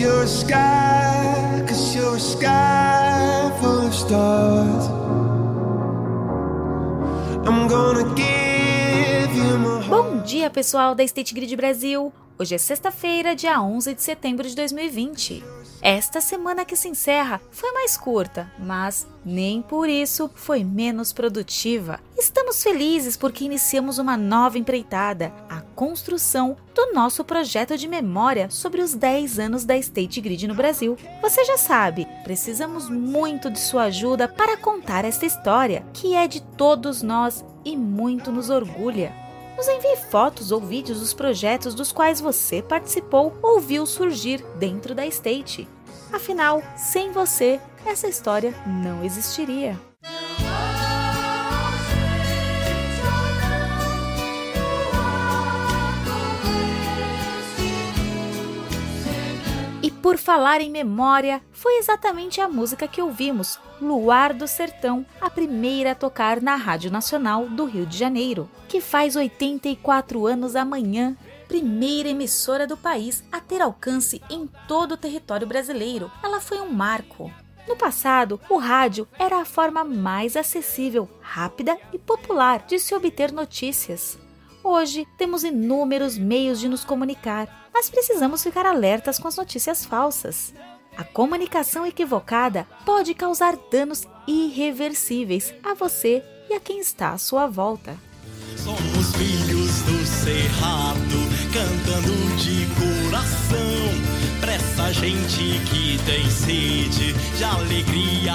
You're a sky, cause you're a sky full of stars. I'm gonna give you my Bom dia, pessoal da State Grid Brasil! Hoje é sexta-feira, dia 11 de setembro de 2020. Esta semana que se encerra foi mais curta, mas nem por isso foi menos produtiva. Estamos felizes porque iniciamos uma nova empreitada, a construção do nosso projeto de memória sobre os 10 anos da State Grid no Brasil. Você já sabe, precisamos muito de sua ajuda para contar esta história, que é de todos nós e muito nos orgulha. Nos envie fotos ou vídeos dos projetos dos quais você participou ou viu surgir dentro da State. Afinal, sem você, essa história não existiria. Falar em memória, foi exatamente a música que ouvimos, Luar do Sertão, a primeira a tocar na Rádio Nacional do Rio de Janeiro, que faz 84 anos amanhã, primeira emissora do país a ter alcance em todo o território brasileiro. Ela foi um marco. No passado, o rádio era a forma mais acessível, rápida e popular de se obter notícias. Hoje temos inúmeros meios de nos comunicar, mas precisamos ficar alertas com as notícias falsas. A comunicação equivocada pode causar danos irreversíveis a você e a quem está à sua volta. Somos filhos do cerrado, cantando de coração. Gente que tem sede de alegria.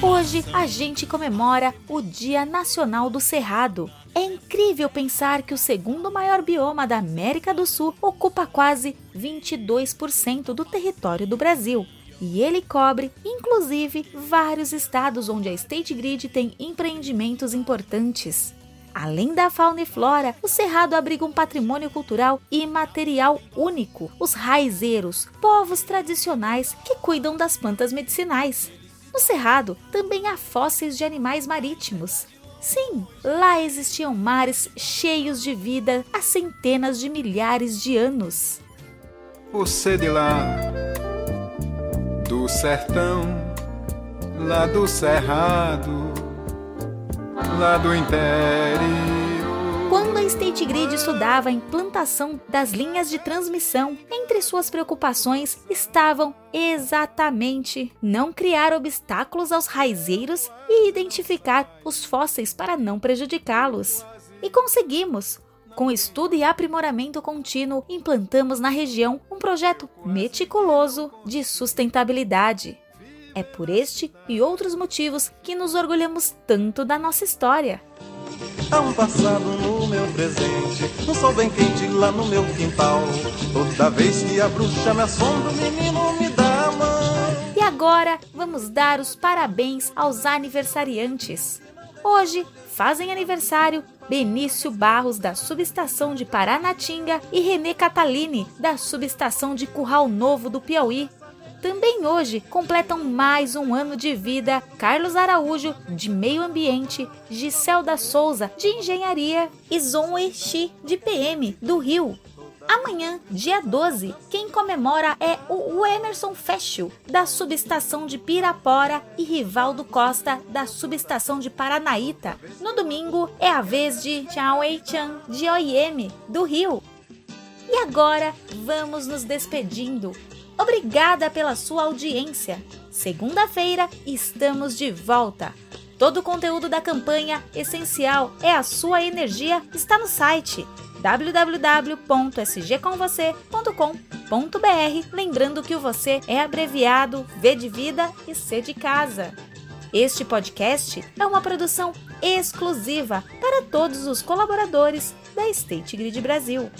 Hoje a gente comemora o Dia Nacional do Cerrado. É incrível pensar que o segundo maior bioma da América do Sul ocupa quase 22% do território do Brasil. E ele cobre, inclusive, vários estados onde a State Grid tem empreendimentos importantes. Além da fauna e flora, o Cerrado abriga um patrimônio cultural e material único, os raizeiros, povos tradicionais que cuidam das plantas medicinais. No Cerrado também há fósseis de animais marítimos. Sim, lá existiam mares cheios de vida há centenas de milhares de anos. Você de lá, do sertão, lá do cerrado, lá do interior. Quando a State Grid estudava a implantação das linhas de transmissão, entre suas preocupações estavam exatamente não criar obstáculos aos raizeiros e identificar os fósseis para não prejudicá-los. E conseguimos! Com estudo e aprimoramento contínuo, implantamos na região um projeto meticuloso de sustentabilidade. É por este e outros motivos que nos orgulhamos tanto da nossa história. Há um passado no meu presente, um sol bem quente lá no meu quintal. Toda vez que a bruxa me assombra, o menino me dá a mão. E agora vamos dar os parabéns aos aniversariantes. Hoje fazem aniversário Benício Barros, da subestação de Paranatinga, e Renê Catalini, da subestação de Curral Novo do Piauí. Também hoje completam mais um ano de vida Carlos Araújo, de Meio Ambiente, Giselda Souza, de Engenharia, e Zon Exi, de PM, do Rio. Amanhã, dia 12, quem comemora é o Emerson Fechio, da subestação de Pirapora, e Rivaldo Costa, da subestação de Paranaíta. No domingo, é a vez de Chao Chan, de OIM, do Rio. E agora, vamos nos despedindo. Obrigada pela sua audiência. Segunda-feira, estamos de volta. Todo o conteúdo da campanha Essencial é a sua energia está no site www.sgcomvocê.com.br. Lembrando que o você é abreviado V de vida e C de casa. Este podcast é uma produção exclusiva para todos os colaboradores da State Grid Brasil.